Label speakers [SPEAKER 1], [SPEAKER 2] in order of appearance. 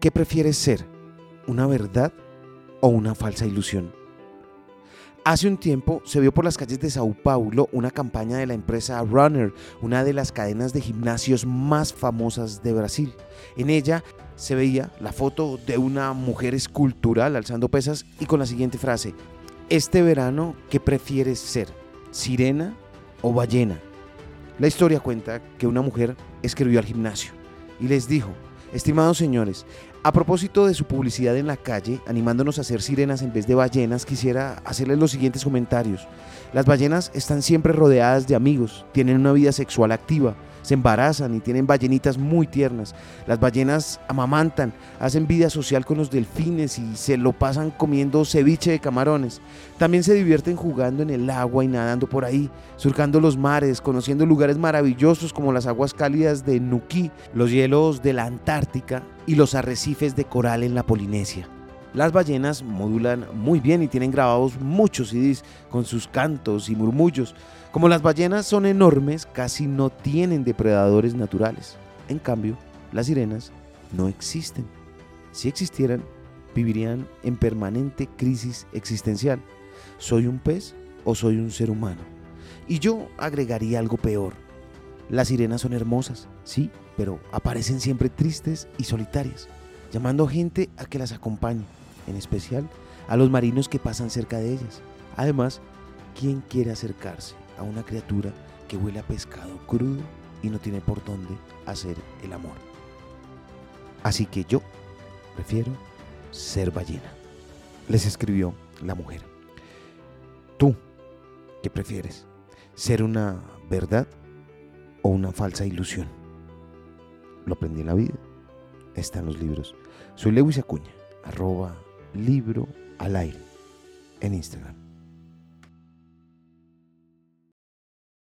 [SPEAKER 1] ¿qué prefieres ser? ¿Una verdad o una falsa ilusión? Hace un tiempo se vio por las calles de Sao Paulo una campaña de la empresa Runner, una de las cadenas de gimnasios más famosas de Brasil. En ella se veía la foto de una mujer escultural alzando pesas y con la siguiente frase, este verano, ¿qué prefieres ser? ¿Sirena o ballena? La historia cuenta que una mujer escribió al gimnasio y les dijo, estimados señores, a propósito de su publicidad en la calle, animándonos a hacer sirenas en vez de ballenas, quisiera hacerles los siguientes comentarios. Las ballenas están siempre rodeadas de amigos, tienen una vida sexual activa, se embarazan y tienen ballenitas muy tiernas. Las ballenas amamantan, hacen vida social con los delfines y se lo pasan comiendo ceviche de camarones. También se divierten jugando en el agua y nadando por ahí, surcando los mares, conociendo lugares maravillosos como las aguas cálidas de Nuquí, los hielos de la Antártica y los arrecifes de coral en la Polinesia. Las ballenas modulan muy bien y tienen grabados muchos CDs con sus cantos y murmullos. Como las ballenas son enormes, casi no tienen depredadores naturales. En cambio, las sirenas no existen. Si existieran, vivirían en permanente crisis existencial. ¿Soy un pez o soy un ser humano? Y yo agregaría algo peor. Las sirenas son hermosas, sí, pero aparecen siempre tristes y solitarias, llamando gente a que las acompañe en especial a los marinos que pasan cerca de ellas. Además, ¿quién quiere acercarse a una criatura que huele a pescado crudo y no tiene por dónde hacer el amor? Así que yo prefiero ser ballena. Les escribió la mujer. ¿Tú qué prefieres? ¿Ser una verdad o una falsa ilusión? Lo aprendí en la vida. Está en los libros. Soy Lewis Acuña, arroba libro al aire en Instagram.